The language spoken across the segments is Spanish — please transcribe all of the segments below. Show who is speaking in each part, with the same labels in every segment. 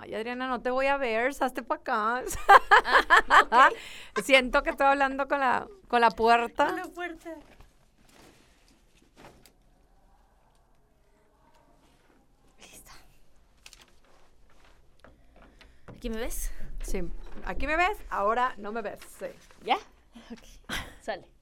Speaker 1: Ay, Adriana, no te voy a ver, hazte para acá.
Speaker 2: Ah,
Speaker 1: Siento que estoy hablando con la, con la puerta.
Speaker 2: La puerta. Lista. ¿Aquí me ves?
Speaker 1: Sí. Aquí me ves, ahora no me ves. Sí.
Speaker 2: ¿Ya? Ok. Sale.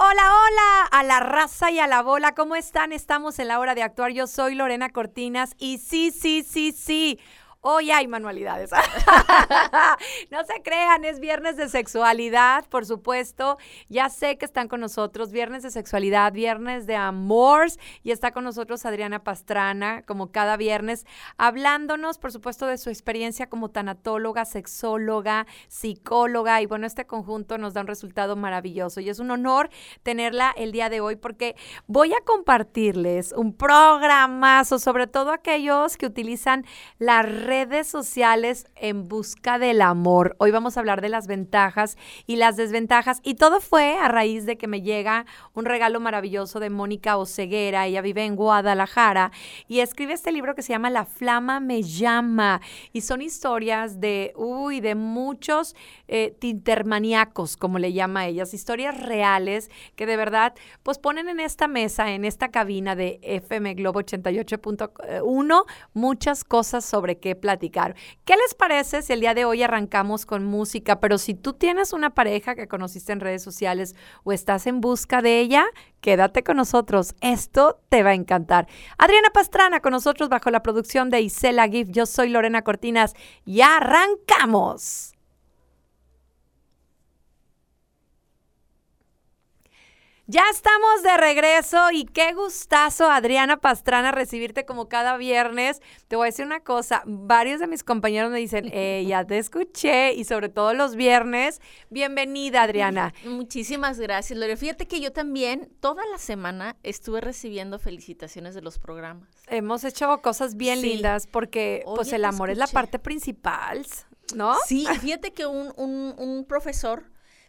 Speaker 1: Hola, hola, a la raza y a la bola, ¿cómo están? Estamos en la hora de actuar. Yo soy Lorena Cortinas y sí, sí, sí, sí. Hoy hay manualidades. no se crean, es viernes de sexualidad, por supuesto. Ya sé que están con nosotros, viernes de sexualidad, viernes de amores. Y está con nosotros Adriana Pastrana, como cada viernes, hablándonos, por supuesto, de su experiencia como tanatóloga, sexóloga, psicóloga. Y bueno, este conjunto nos da un resultado maravilloso. Y es un honor tenerla el día de hoy porque voy a compartirles un programazo, sobre todo aquellos que utilizan la redes sociales en busca del amor. Hoy vamos a hablar de las ventajas y las desventajas. Y todo fue a raíz de que me llega un regalo maravilloso de Mónica Oceguera. Ella vive en Guadalajara y escribe este libro que se llama La Flama me llama. Y son historias de, uy, de muchos eh, tintermaníacos, como le llama a ellas. Historias reales que de verdad, pues ponen en esta mesa, en esta cabina de FM Globo 88.1, muchas cosas sobre qué platicar. ¿Qué les parece si el día de hoy arrancamos con música? Pero si tú tienes una pareja que conociste en redes sociales o estás en busca de ella, quédate con nosotros. Esto te va a encantar. Adriana Pastrana con nosotros bajo la producción de Isela Gift. Yo soy Lorena Cortinas y arrancamos. Ya estamos de regreso y qué gustazo, Adriana Pastrana, recibirte como cada viernes. Te voy a decir una cosa, varios de mis compañeros me dicen, eh, ya te escuché y sobre todo los viernes. Bienvenida, Adriana.
Speaker 2: Muchísimas gracias, Lore. Fíjate que yo también toda la semana estuve recibiendo felicitaciones de los programas.
Speaker 1: Hemos hecho cosas bien
Speaker 2: Sí.
Speaker 1: lindas porque pues el amor es la parte principal, ¿no?
Speaker 2: Sí, fíjate que un, un- un profesor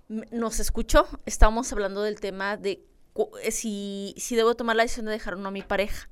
Speaker 2: nos escuchó, estábamos hablando del tema de eh, si, si debo tomar la decisión de dejar o no a mi pareja.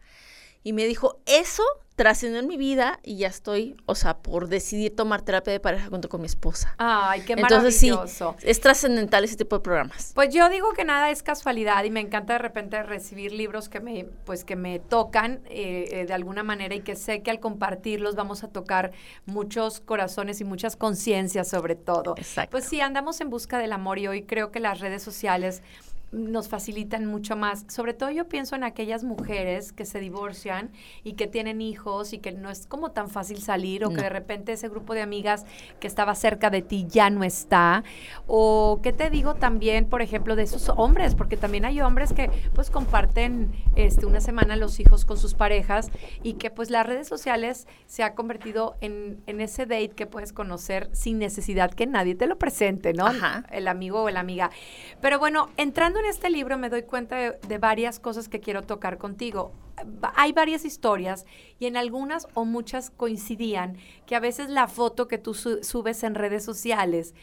Speaker 2: Y me dijo, eso trascendió en mi vida y ya estoy, o sea, por decidir tomar terapia de pareja junto con mi esposa.
Speaker 1: Ay, qué
Speaker 2: Entonces sí,
Speaker 1: maravilloso.
Speaker 2: es trascendental ese tipo de programas.
Speaker 1: Pues yo digo que nada es casualidad y me encanta de repente recibir libros que me, pues que me tocan eh, eh, de alguna manera y que sé que al compartirlos vamos a tocar muchos corazones y muchas conciencias sobre todo.
Speaker 2: Exacto.
Speaker 1: Pues sí, andamos en busca del amor y hoy creo que las redes sociales nos facilitan mucho más. Sobre todo yo pienso en aquellas mujeres que se divorcian y que tienen hijos y que no es como tan fácil salir o que de repente ese grupo de amigas que estaba cerca de ti ya no está. O qué te digo también, por ejemplo, de esos hombres, porque también hay hombres que pues comparten este, una semana los hijos con sus parejas y que pues las redes sociales se ha convertido en, en ese date que puedes conocer sin necesidad que nadie te lo presente, ¿no?
Speaker 2: Ajá.
Speaker 1: El amigo o la amiga. Pero bueno, entrando en este libro me doy cuenta de, de varias cosas que quiero tocar contigo. Hay varias historias y en algunas o muchas coincidían que a veces la foto que tú su- subes en redes sociales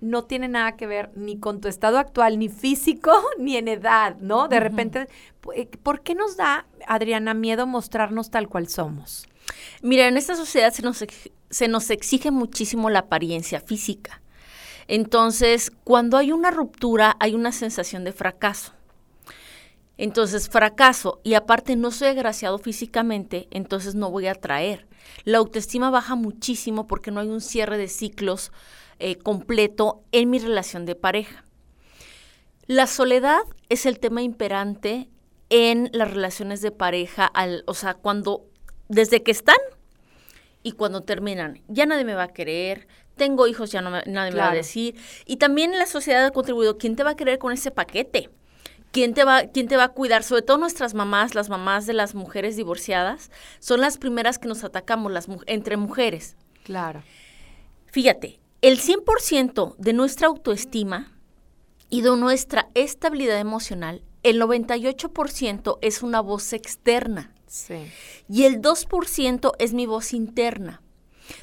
Speaker 1: no tiene nada que ver ni con tu estado actual, ni físico, ni en edad, ¿no? De repente, pu- ¿por qué nos da, Adriana, miedo mostrarnos tal cual somos?
Speaker 2: Mira, en esta sociedad se nos, se nos exige muchísimo la apariencia física. Entonces, cuando hay una ruptura, hay una sensación de fracaso. Entonces, fracaso y aparte no soy agraciado físicamente, entonces no voy a atraer. La autoestima baja muchísimo porque no hay un cierre de ciclos eh, completo en mi relación de pareja. La soledad es el tema imperante en las relaciones de pareja, al, o sea, cuando desde que están y cuando terminan, ya nadie me va a querer, tengo hijos, ya no me- nadie me va a decir. Y también la sociedad ha contribuido, ¿quién te va a querer con ese paquete? ¿Quién te, va, ¿Quién te va a cuidar? Sobre todo nuestras mamás, las mamás de las mujeres divorciadas, son las primeras que nos atacamos las, entre mujeres.
Speaker 1: Claro.
Speaker 2: Fíjate, el 100% de nuestra autoestima y de nuestra estabilidad emocional, el 98% es una voz externa
Speaker 1: Sí.
Speaker 2: y el 2% es mi voz interna.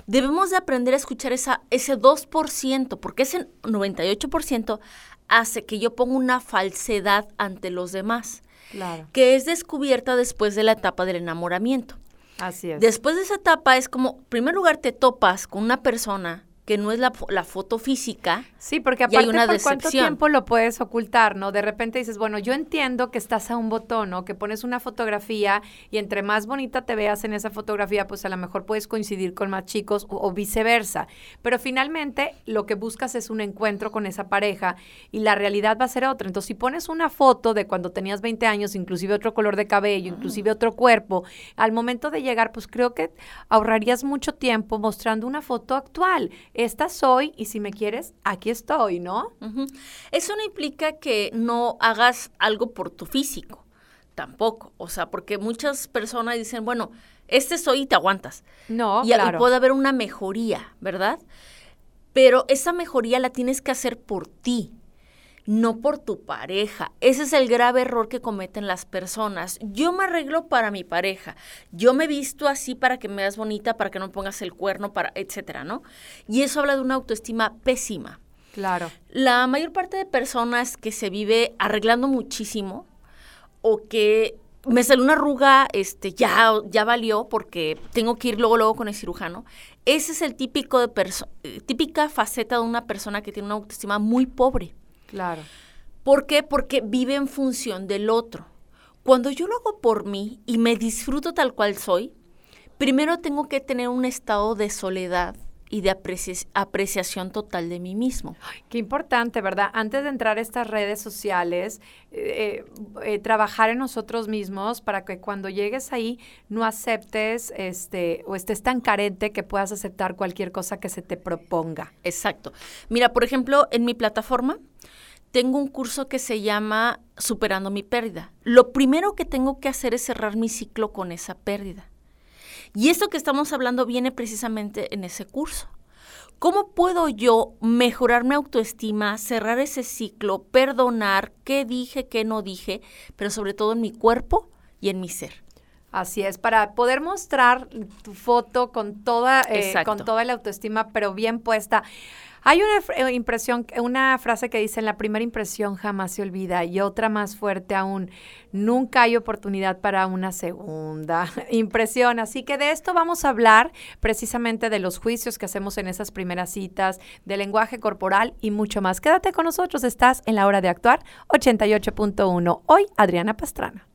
Speaker 2: Debemos de aprender a escuchar esa, ese 2%, porque ese 98% hace que yo ponga una falsedad ante los demás,
Speaker 1: Claro.
Speaker 2: que es descubierta después de la etapa del enamoramiento.
Speaker 1: Así es.
Speaker 2: Después de esa etapa es como, en primer lugar, te topas con una persona que no es la, fo- la foto física.
Speaker 1: Sí, porque
Speaker 2: y hay
Speaker 1: aparte
Speaker 2: una
Speaker 1: por cuánto tiempo lo puedes ocultar, ¿no? De repente dices, bueno, yo entiendo que estás a un botón, ¿no? Que pones una fotografía y entre más bonita te veas en esa fotografía, pues a lo mejor puedes coincidir con más chicos o, o viceversa. Pero finalmente lo que buscas es un encuentro con esa pareja y la realidad va a ser otra. Entonces, si pones una foto de cuando tenías 20 años, inclusive otro color de cabello, inclusive otro cuerpo, al momento de llegar, pues creo que ahorrarías mucho tiempo mostrando una foto actual. Esta soy y si me quieres, aquí estoy, ¿no?
Speaker 2: Eso no implica que no hagas algo por tu físico, tampoco. O sea, porque muchas personas dicen, bueno, este soy y te aguantas.
Speaker 1: No,
Speaker 2: y, y
Speaker 1: claro.
Speaker 2: puede haber una mejoría, ¿verdad? Pero esa mejoría la tienes que hacer por ti, no por tu pareja. Ese es el grave error que cometen las personas. Yo me arreglo para mi pareja. Yo me visto así para que me veas bonita, para que no me pongas el cuerno, para etcétera, ¿no? Y eso habla de una autoestima pésima.
Speaker 1: Claro.
Speaker 2: La mayor parte de personas que se vive arreglando muchísimo o que me salió una arruga, este, ya, ya valió porque tengo que ir luego, luego con el cirujano. Ese es el típico de eh, típica faceta de una persona que tiene una autoestima muy pobre.
Speaker 1: Claro.
Speaker 2: ¿Por qué? Porque vive en función del otro. Cuando yo lo hago por mí y me disfruto tal cual soy, primero tengo que tener un estado de soledad y de apreci- apreciación total de mí mismo.
Speaker 1: Qué importante, ¿verdad? Antes de entrar a estas redes sociales, eh, eh, trabajar en nosotros mismos para que cuando llegues ahí no aceptes este o estés tan carente que puedas aceptar cualquier cosa que se te proponga.
Speaker 2: Exacto. Mira, por ejemplo, en mi plataforma tengo un curso que se llama Superando mi pérdida. Lo primero que tengo que hacer es cerrar mi ciclo con esa pérdida. Y esto que estamos hablando viene precisamente en ese curso. ¿Cómo puedo yo mejorar mi autoestima, cerrar ese ciclo, perdonar qué dije, qué no dije, pero sobre todo en mi cuerpo y en mi ser?
Speaker 1: Así es, para poder mostrar tu foto con toda, eh, con toda la autoestima, pero bien puesta. Hay una eh, impresión, una frase que dice, la primera impresión jamás se olvida, y otra más fuerte aún, nunca hay oportunidad para una segunda impresión. Así que de esto vamos a hablar precisamente de los juicios que hacemos en esas primeras citas, del lenguaje corporal y mucho más. Quédate con nosotros, estás en la hora de actuar 88.1. Hoy, Adriana Pastrana.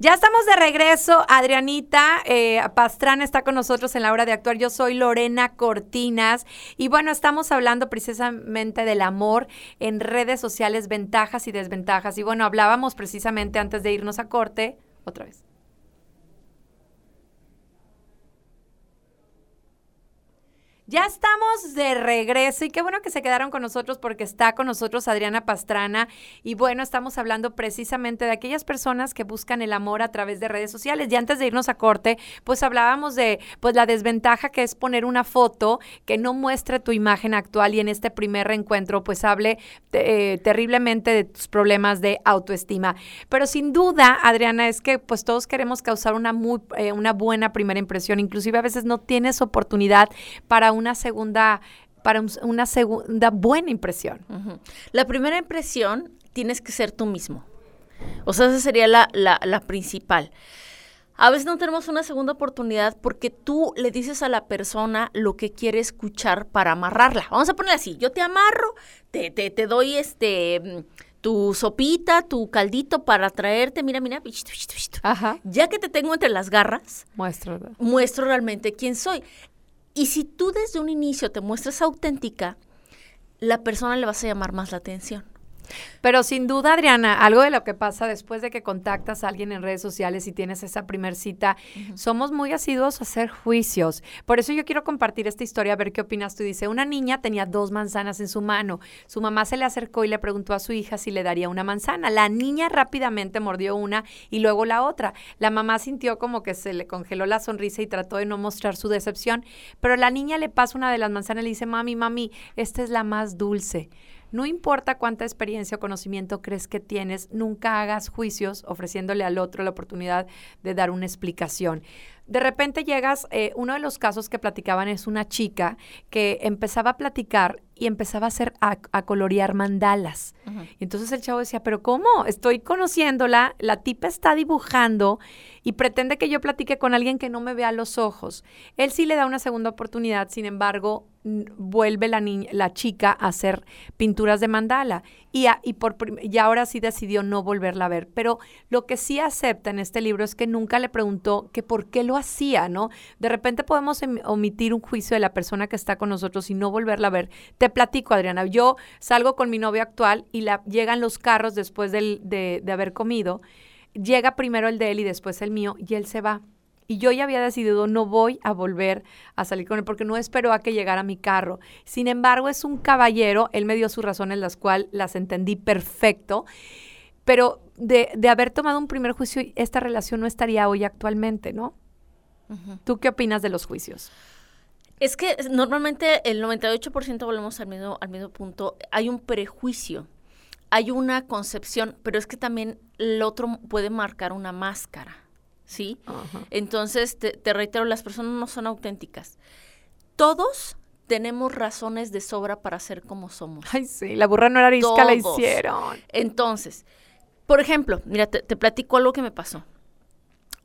Speaker 1: Ya estamos de regreso. Adrianita eh, Pastrana está con nosotros en la hora de actuar. Yo soy Lorena Cortinas. Y bueno, estamos hablando precisamente del amor en redes sociales, ventajas y desventajas. Y bueno, hablábamos precisamente antes de irnos a corte. Otra vez. Ya estamos de regreso y qué bueno que se quedaron con nosotros porque está con nosotros Adriana Pastrana y bueno, estamos hablando precisamente de aquellas personas que buscan el amor a través de redes sociales. Y antes de irnos a corte, pues hablábamos de pues la desventaja que es poner una foto que no muestre tu imagen actual y en este primer reencuentro pues hable eh, terriblemente de tus problemas de autoestima. Pero sin duda, Adriana, es que pues todos queremos causar una muy eh, una buena primera impresión, inclusive a veces no tienes oportunidad para una segunda para un- una segunda buena impresión.
Speaker 2: Ujú. La primera impresión tienes que ser tú mismo. O sea, esa sería la, la- la principal. A veces no tenemos una segunda oportunidad porque tú le dices a la persona lo que quiere escuchar para amarrarla. Vamos a ponerle así, yo te amarro, te, te, te doy este mm, tu sopita, tu caldito para traerte, mira, mira.
Speaker 1: Ajá.
Speaker 2: ya que te tengo entre las garras,
Speaker 1: Muestra.
Speaker 2: muestro realmente quién soy. Y si tú desde un inicio te muestras auténtica, la persona le vas a llamar más la atención.
Speaker 1: Pero sin duda, Adriana, algo de lo que pasa después de que contactas a alguien en redes sociales y tienes esa primer cita, somos muy asiduos a hacer juicios. Por eso yo quiero compartir esta historia, a ver qué opinas tú. Dice, una niña tenía dos manzanas en su mano. Su mamá se le acercó y le preguntó a su hija si le daría una manzana. La niña rápidamente mordió una y luego la otra. La mamá sintió como que se le congeló la sonrisa y trató de no mostrar su decepción, pero la niña le pasa una de las manzanas y le dice, mami, mami, esta es la más dulce. No importa cuánta experiencia o conocimiento crees que tienes, nunca hagas juicios ofreciéndole al otro la oportunidad de dar una explicación. de repente llegas, eh, uno de los casos que platicaban es una chica que empezaba a platicar y empezaba a hacer, a, a colorear mandalas. Y entonces el chavo decía, pero ¿cómo? Estoy conociéndola, la tipa está dibujando y pretende que yo platique con alguien que no me vea a los ojos. Él sí le da una segunda oportunidad, sin embargo, vuelve la, niña, la chica a hacer pinturas de mandala y, y, por, y ahora sí decidió no volverla a ver. Pero lo que sí acepta en este libro es que nunca le preguntó que por qué lo hacía, ¿no? De repente podemos em, omitir un juicio de la persona que está con nosotros y no volverla a ver. Te platico, Adriana, yo salgo con mi novio actual y la, llegan los carros después de, de haber comido. Llega primero el de él y después el mío y él se va y yo ya había decidido no voy a volver a salir con él porque no espero a que llegara mi carro. Sin embargo, es un caballero, él me dio sus razones, las cuales las entendí perfecto, pero de, haber tomado un primer juicio, esta relación no estaría hoy actualmente, ¿no? ¿Tú qué opinas de los juicios?
Speaker 2: Es que normalmente el 98% volvemos al mismo, al mismo punto, hay un prejuicio, hay una concepción, pero es que también el otro puede marcar una máscara. ¿Sí? Entonces, te, reitero, las personas no son auténticas. Todos tenemos razones de sobra para ser como somos.
Speaker 1: Ay, sí, la burra no era arisca, la hicieron.
Speaker 2: Entonces, por ejemplo, mira, te, platico algo que me pasó.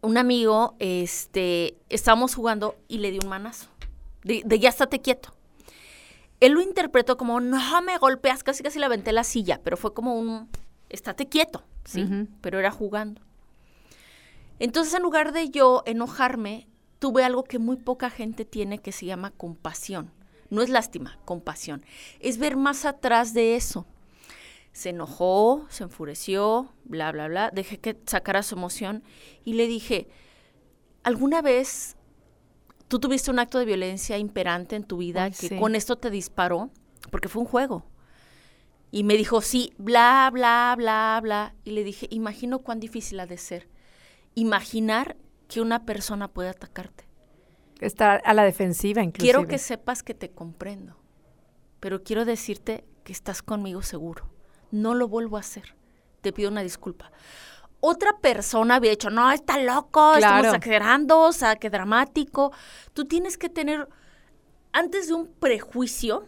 Speaker 2: Un amigo, este, estábamos jugando y le di un manazo. De, ya estate quieto. Él lo interpretó como, no me golpeas, casi casi le aventé la silla, pero fue como un, estate quieto, ¿sí? Pero era jugando. Entonces, en lugar de yo enojarme, tuve algo que muy poca gente tiene que se llama compasión. No es lástima, compasión. Es ver más atrás de eso. Se enojó, se enfureció, bla, bla, bla. Dejé que sacara su emoción y le dije, ¿alguna vez tú tuviste un acto de violencia imperante en tu vida que con esto te disparó? Porque fue un juego. Y me dijo, sí, bla, bla, bla, bla. Y le dije, imagino cuán difícil ha de ser imaginar que una persona puede atacarte.
Speaker 1: Estar a la defensiva inclusive.
Speaker 2: Quiero que sepas que te comprendo, pero quiero decirte que estás conmigo seguro. No lo vuelvo a hacer. Te pido una disculpa. Otra persona había dicho, no, está loco, estamos exagerando, o sea, qué dramático. Tú tienes que tener, antes de un prejuicio,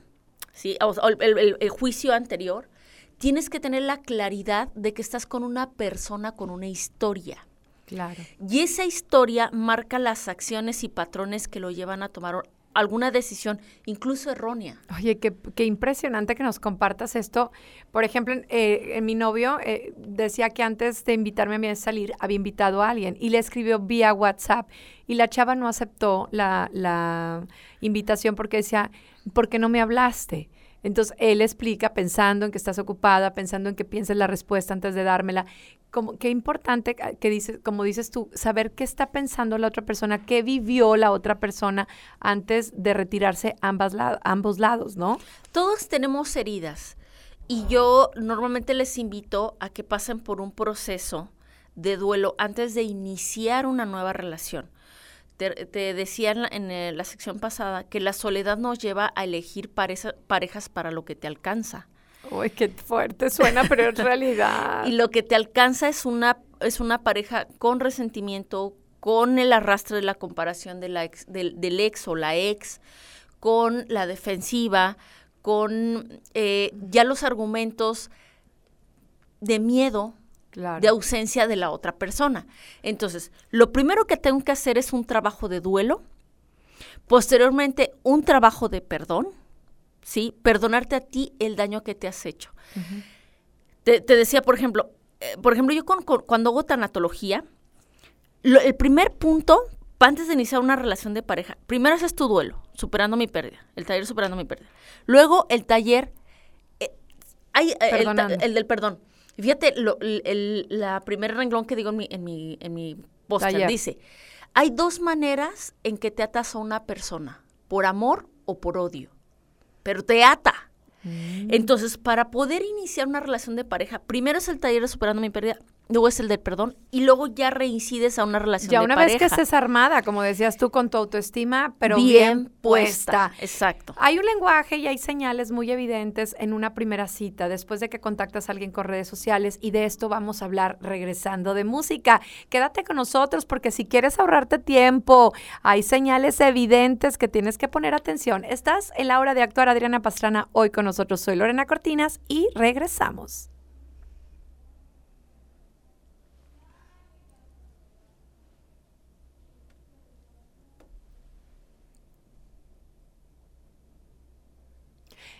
Speaker 2: ¿sí? el juicio anterior, tienes que tener la claridad de que estás con una persona con una historia
Speaker 1: Claro.
Speaker 2: Y esa historia marca las acciones y patrones que lo llevan a tomar alguna decisión, incluso errónea.
Speaker 1: Oye, qué, qué impresionante que nos compartas esto. Por ejemplo, eh, en mi novio eh, decía que antes de invitarme a mí a salir, había invitado a alguien y le escribió vía WhatsApp y la chava no aceptó la, la invitación porque decía, ¿por qué no me hablaste? Entonces él explica pensando en que estás ocupada, pensando en que pienses la respuesta antes de dármela, como, qué importante que dices, como dices tú, saber qué está pensando la otra persona, qué vivió la otra persona antes de retirarse ambas ambos lados, ¿no?
Speaker 2: Todos tenemos heridas y yo normalmente les invito a que pasen por un proceso de duelo antes de iniciar una nueva relación. Te, decía en, la, sección pasada que la soledad nos lleva a elegir parejas para lo que te alcanza.
Speaker 1: Uy, qué fuerte suena, pero es realidad.
Speaker 2: y lo que te alcanza es una, es una pareja con resentimiento, con el arrastre de la comparación de la ex, del, ex o la ex, con la defensiva, con eh, ya los argumentos de miedo, de ausencia de la otra persona. Entonces, lo primero que tengo que hacer es un trabajo de duelo, posteriormente un trabajo de perdón, ¿sí? Perdonarte a ti el daño que te has hecho. te, decía, por ejemplo, eh, por ejemplo, yo cuando hago tanatología, el primer punto, antes de iniciar una relación de pareja, primero haces tu duelo, superando mi pérdida, el taller superando mi pérdida. Luego el taller, eh, hay, eh, el, del perdón. Fíjate, lo, el, la primer renglón que digo en mi, en mi, en mi póster dice, hay dos maneras en que te atas a una persona, por amor o por odio pero te ata. Mm. Entonces, para poder iniciar una relación de pareja, primero es el taller de Superando mi pérdida, luego es el del perdón y luego ya reincides a una relación
Speaker 1: Ya
Speaker 2: de
Speaker 1: una vez que estés armada, como decías tú, con tu autoestima, pero
Speaker 2: bien,
Speaker 1: bien,
Speaker 2: puesta.
Speaker 1: puesta.
Speaker 2: Exacto.
Speaker 1: Hay un lenguaje y hay señales muy evidentes en una primera cita, después de que contactas a alguien con redes sociales, y de esto vamos a hablar regresando de música. Quédate con nosotros porque si quieres ahorrarte tiempo, hay señales evidentes que tienes que poner atención. Estás en la hora de actuar, Adriana Pastrana, hoy con nosotros. Soy Lorena Cortinas y regresamos.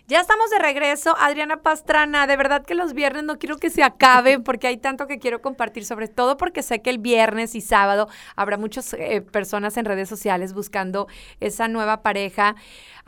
Speaker 1: Ya estamos de regreso, Adriana Pastrana. De verdad que los viernes no quiero que se acaben porque hay tanto que quiero compartir, sobre todo porque sé que el viernes y sábado habrá muchas eh, personas en redes sociales buscando esa nueva pareja.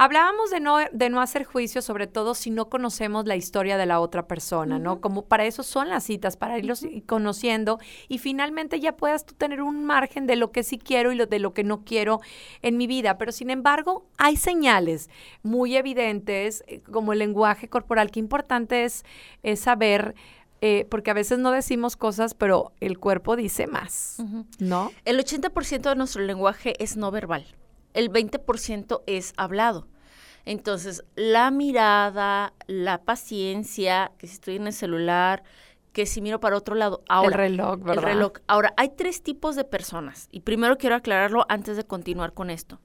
Speaker 1: Hablábamos de no, de no hacer juicio, sobre todo si no conocemos la historia de la otra persona, ¿no? Como para eso son las citas, para irlos conociendo y finalmente ya puedas tú tener un margen de lo que sí quiero y lo, de lo que no quiero en mi vida. Pero sin embargo, hay señales muy evidentes, eh, como el lenguaje corporal, que importante es, es saber, eh, porque a veces no decimos cosas, pero el cuerpo dice más, ¿no?
Speaker 2: El 80% de nuestro lenguaje es no verbal. El 20% es hablado. Entonces, la mirada, la paciencia, que si estoy en el celular, que si miro para otro lado. Ahora,
Speaker 1: el reloj, ¿verdad?
Speaker 2: El reloj. Ahora, hay tres tipos de personas. Y primero quiero aclararlo antes de continuar con esto.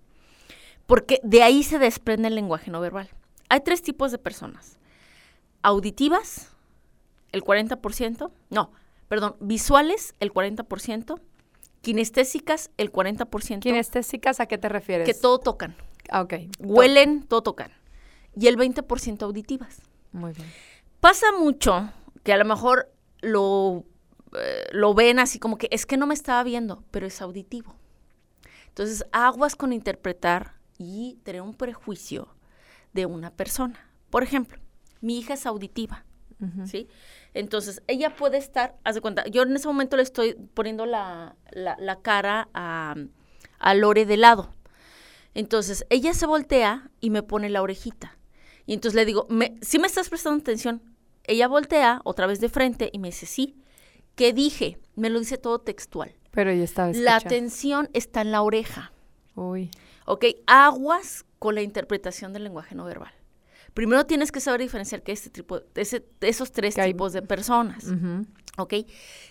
Speaker 2: Porque de ahí se desprende el lenguaje no verbal. Hay tres tipos de personas. Auditivas, el 40%. No, perdón, visuales, el 40%. Kinestésicas, el 40%.
Speaker 1: ¿Kinestésicas a qué te refieres?
Speaker 2: Que todo tocan.
Speaker 1: Ah, ok.
Speaker 2: Huelen, todo tocan. Y el 20% auditivas.
Speaker 1: Muy bien.
Speaker 2: Pasa mucho que a lo mejor lo, eh, lo ven así como que es que no me estaba viendo, pero es auditivo. Entonces, aguas con interpretar y tener un prejuicio de una persona. Por ejemplo, mi hija es auditiva. ¿sí? Entonces, ella puede estar, haz de cuenta, yo en ese momento le estoy poniendo la, la- la cara a, a Lore de lado. Entonces, ella se voltea y me pone la orejita. Y entonces le digo, me, ¿sí me estás prestando atención? Ella voltea otra vez de frente y me dice, sí. ¿Qué dije? Me lo dice todo textual.
Speaker 1: Pero ya estaba
Speaker 2: La atención está en la oreja.
Speaker 1: Uy.
Speaker 2: ¿Ok? Aguas con la interpretación del lenguaje no verbal. Primero tienes que saber diferenciar que este tipo, ese- esos tres
Speaker 1: Que hay-
Speaker 2: tipos de personas. ¿Ok?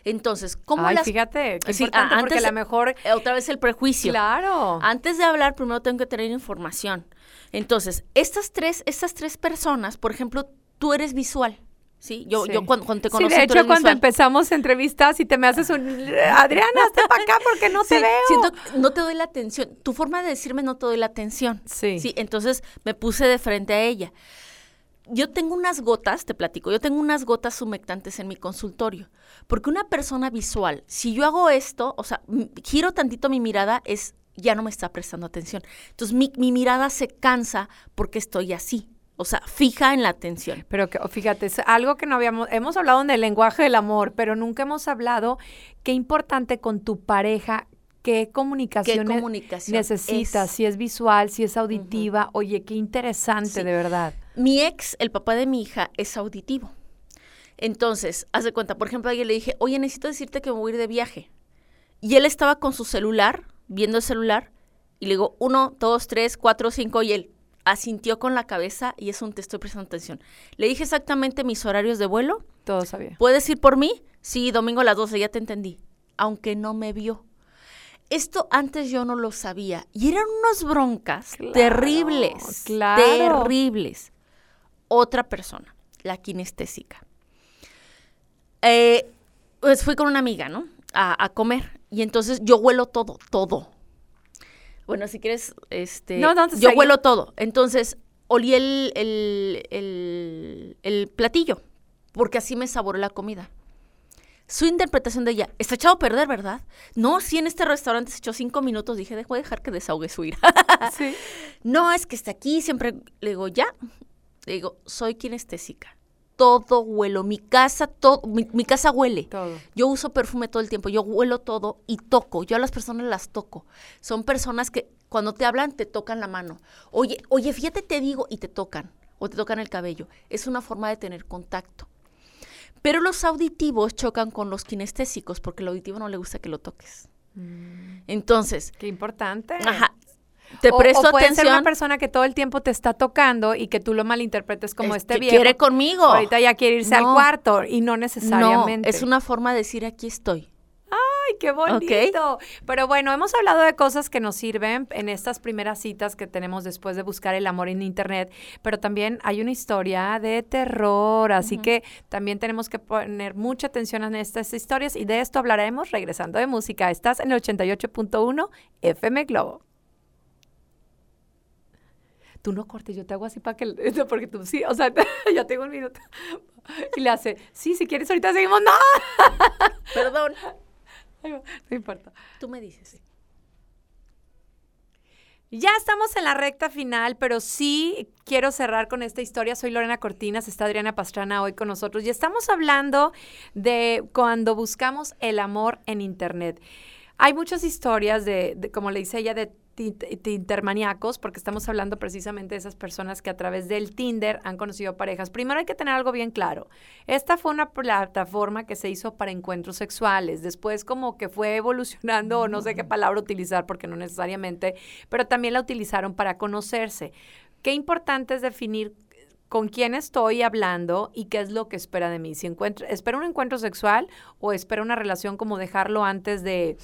Speaker 2: Entonces, ¿cómo
Speaker 1: Ay,
Speaker 2: las...
Speaker 1: fíjate, qué
Speaker 2: Sí,
Speaker 1: importante porque
Speaker 2: antes-
Speaker 1: lo mejor...
Speaker 2: Otra vez el prejuicio.
Speaker 1: Claro.
Speaker 2: Antes de hablar, primero tengo que tener información. Entonces, estas tres, estas tres personas, por ejemplo, tú eres visual, ¿sí? Yo,
Speaker 1: Sí.
Speaker 2: yo cuando, cuando te
Speaker 1: Sí,
Speaker 2: conocí,
Speaker 1: de
Speaker 2: tú
Speaker 1: hecho, cuando
Speaker 2: visual.
Speaker 1: empezamos entrevistas y te me haces un... Adriana, hazte para acá porque no te
Speaker 2: Sí,
Speaker 1: veo.
Speaker 2: Siento no te doy la atención. Tu forma de decirme no te doy la atención.
Speaker 1: Sí.
Speaker 2: Sí, entonces me puse de frente a ella. Yo tengo unas gotas, te platico, yo tengo unas gotas humectantes en mi consultorio. Porque una persona visual, si yo hago esto, o sea, giro tantito mi mirada, es ya no me está prestando atención. Entonces mi, mi mirada se cansa porque estoy así. O sea, fija en la atención.
Speaker 1: Pero que, fíjate, es algo que no habíamos, hemos hablado en el lenguaje del amor, pero nunca hemos hablado qué importante con tu pareja, qué comunicación, ne-
Speaker 2: comunicación
Speaker 1: necesitas,
Speaker 2: es?
Speaker 1: si es visual, si es auditiva, oye, qué interesante,
Speaker 2: Sí.
Speaker 1: de verdad.
Speaker 2: Mi ex, el papá de mi hija, es auditivo. Entonces, haz de cuenta, por ejemplo, ayer le dije, oye, necesito decirte que me voy a ir de viaje. Y él estaba con su celular, viendo el celular, y le digo, uno, dos, tres, cuatro, cinco, y él asintió con la cabeza y es un te estoy prestando atención. Le dije exactamente mis horarios de vuelo.
Speaker 1: Todo sabía.
Speaker 2: ¿Puedes ir por mí? Sí, domingo a las 12, ya te entendí. Aunque no me vio. Esto antes yo no lo sabía. Y eran unas broncas
Speaker 1: Claro,
Speaker 2: terribles.
Speaker 1: claro.
Speaker 2: Terribles. Otra persona, la kinestésica. Eh, pues fui con una amiga, ¿no? A, a comer. Y entonces yo huelo todo, todo. Bueno, si quieres, este.
Speaker 1: No, no, te
Speaker 2: yo
Speaker 1: seguí.
Speaker 2: huelo todo. Entonces, olí el, el, el, el platillo, porque así me saboró la comida. Su interpretación de ella, está echado a perder, ¿verdad? No, sí, en este restaurante se echó cinco minutos. Dije, dejo de dejar que desahogue su ira.
Speaker 1: Sí.
Speaker 2: no, es que está aquí, siempre. Le digo, ya. Le digo, soy kinestésica. Todo huelo. Mi casa, todo, mi, mi casa huele.
Speaker 1: Todo.
Speaker 2: Yo uso perfume todo el tiempo, yo huelo todo y toco. Yo a las personas las toco. Son personas que cuando te hablan te tocan la mano. Oye, oye, fíjate, te digo y te tocan o te tocan el cabello. Es una forma de tener contacto. Pero los auditivos chocan con los kinestésicos porque el auditivo no le gusta que lo toques. Entonces,
Speaker 1: Qué importante.
Speaker 2: ajá, te
Speaker 1: O-
Speaker 2: presto
Speaker 1: o puede ser una persona que todo el tiempo te está tocando y que tú lo malinterpretes como
Speaker 2: es
Speaker 1: este viejo.
Speaker 2: quiere conmigo.
Speaker 1: Ahorita ya quiere irse al
Speaker 2: No.
Speaker 1: cuarto y no
Speaker 2: No,
Speaker 1: necesariamente.
Speaker 2: es una forma de decir aquí estoy.
Speaker 1: ¡Ay, qué bonito! Pero bueno, hemos hablado de cosas que nos sirven en estas primeras citas que tenemos después de buscar el amor en internet, pero también hay una historia de terror, así que también tenemos que poner mucha atención en estas historias y de esto hablaremos regresando de música. Estás en el 88.1 FM Globo. Tú no cortes, yo te hago así para que, porque tú sí, o sea, ya tengo un minuto. Y le hace, sí, si quieres ahorita seguimos, no.
Speaker 2: Perdón.
Speaker 1: No importa.
Speaker 2: Tú me dices.
Speaker 1: Ya estamos en la recta final, pero sí quiero cerrar con esta historia. Soy Lorena Cortinas, está Adriana Pastrana hoy con nosotros y estamos hablando de cuando buscamos el amor en Internet. Hay muchas historias de, de, como le dice ella, de ti- tintermaníacos, porque estamos hablando precisamente de esas personas que a través del Tinder han conocido parejas. Primero hay que tener algo bien claro. Esta fue una plataforma que se hizo para encuentros sexuales. Después como que fue evolucionando, o no sé qué palabra utilizar, porque no necesariamente, pero también la utilizaron para conocerse. Qué importante es definir con quién estoy hablando y qué es lo que espera de mí. Si encuentro, espera un encuentro sexual o espera una relación como dejarlo antes de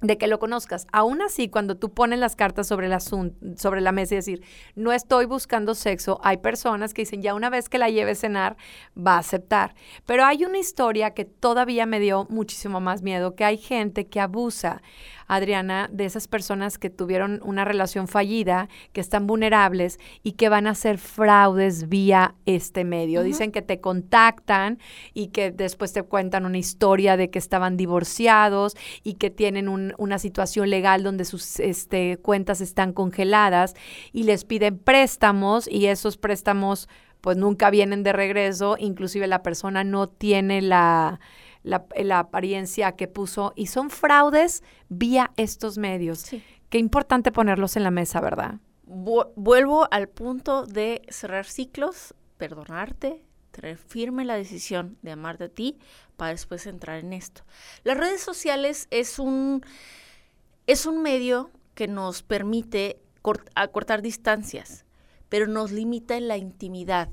Speaker 1: de que lo conozcas. Aún así, cuando tú pones las cartas sobre, el asun- sobre la mesa y decir, no estoy buscando sexo, hay personas que dicen, ya una vez que la lleve a cenar, va a aceptar. Pero hay una historia que todavía me dio muchísimo más miedo, que hay gente que abusa, Adriana, de esas personas que tuvieron una relación fallida, que están vulnerables y que van a hacer fraudes vía este medio. Dicen que te contactan y que después te cuentan una historia de que estaban divorciados y que tienen un- una situación legal donde sus este, cuentas están congeladas y les piden préstamos y esos préstamos pues nunca vienen de regreso, inclusive la persona no tiene la, la, la apariencia que puso y son fraudes vía estos medios.
Speaker 2: Sí.
Speaker 1: Qué importante ponerlos en la mesa, ¿verdad?
Speaker 2: Vu- vuelvo al punto de cerrar ciclos, perdonarte, tener firme la decisión de amarte a ti para después entrar en esto. Las redes sociales es un, es un medio que nos permite cort- acortar distancias, pero nos limita en la intimidad,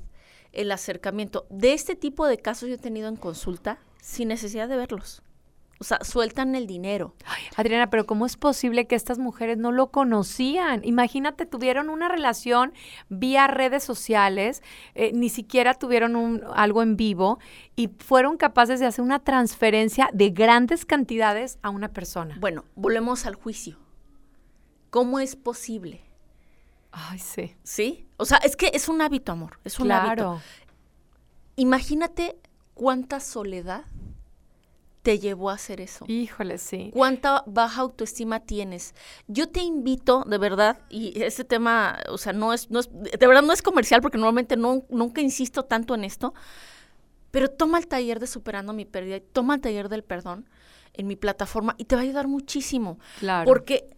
Speaker 2: el acercamiento. De este tipo de casos yo he tenido en consulta sin necesidad de verlos. O sea, sueltan el dinero.
Speaker 1: Adriana, pero ¿cómo es posible que estas mujeres no lo conocían? Imagínate, tuvieron una relación vía redes sociales, eh, ni siquiera tuvieron un, algo en vivo y fueron capaces de hacer una transferencia de grandes cantidades a una persona.
Speaker 2: Bueno, volvemos al juicio. ¿Cómo es posible?
Speaker 1: Ay, sí.
Speaker 2: ¿Sí? O sea, es que es un hábito, amor. Es un hábito. Imagínate cuánta soledad te llevó a hacer eso.
Speaker 1: Híjole, sí.
Speaker 2: ¿Cuánta baja autoestima tienes? Yo te invito, de verdad, y este tema, o sea, no es, no es, de verdad no es comercial porque normalmente no, nunca insisto tanto en esto, pero toma el taller de Superando mi pérdida, y toma el taller del perdón en mi plataforma y te va a ayudar muchísimo.
Speaker 1: Claro.
Speaker 2: Porque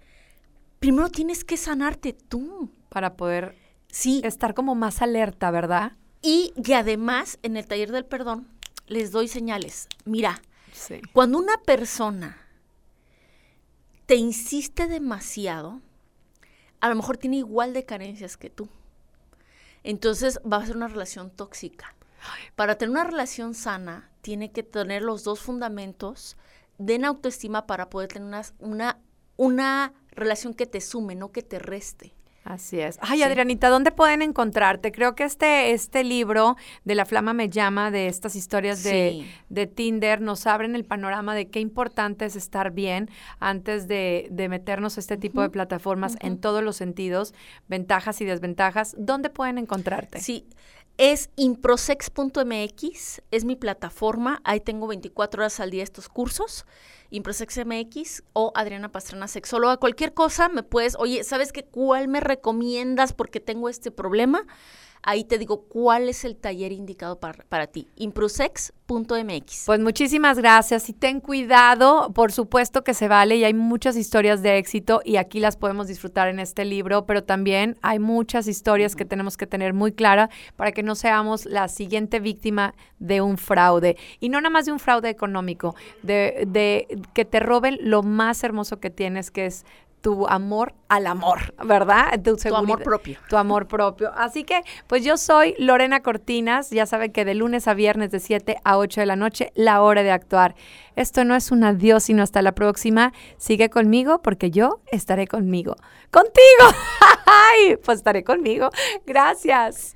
Speaker 2: primero tienes que sanarte tú.
Speaker 1: Para poder
Speaker 2: Sí,
Speaker 1: estar como más alerta, ¿verdad?
Speaker 2: y que además en el taller del perdón les doy señales. Mira,
Speaker 1: Sí.
Speaker 2: cuando una persona te insiste demasiado, a lo mejor tiene igual de carencias que tú. Entonces va a ser una relación tóxica. Para tener una relación sana, tiene que tener los dos fundamentos de autoestima para poder tener una, una, una relación que te sume, no que te reste.
Speaker 1: Así es. Ay,
Speaker 2: Sí.
Speaker 1: Adrianita, ¿dónde pueden encontrarte? Creo que este, este libro de La Flama me llama, de estas historias de,
Speaker 2: Sí.
Speaker 1: de Tinder, nos abren el panorama de qué importante es estar bien antes de, de meternos a este tipo de plataformas en todos los sentidos, ventajas y desventajas. ¿Dónde pueden encontrarte?
Speaker 2: Sí, es improsex.mx, es mi plataforma, ahí tengo 24 horas al día estos cursos, improsex.mx o Adriana Pastrana Sexóloga, cualquier cosa me puedes, oye, ¿sabes qué? ¿Cuál me recomiendas porque tengo este problema? Ahí te digo cuál es el taller indicado para, para ti. Improsex.mx.
Speaker 1: Pues muchísimas gracias y ten cuidado, por supuesto que se vale y hay muchas historias de éxito y aquí las podemos disfrutar en este libro, pero también hay muchas historias que tenemos que tener muy clara para que no seamos la siguiente víctima de un fraude y no nada más de un fraude económico, de, de que te roben lo más hermoso que tienes que es tu amor al amor, ¿verdad?
Speaker 2: Tu, amor propio.
Speaker 1: Tu amor propio. Así que, pues yo soy Lorena Cortinas, ya saben que de lunes a viernes de 7 a 8 de la noche, la hora de actuar. Esto no es un adiós, sino hasta la próxima. Sigue conmigo porque yo estaré conmigo. ¡Contigo! ¡Ay! Pues estaré conmigo. Gracias.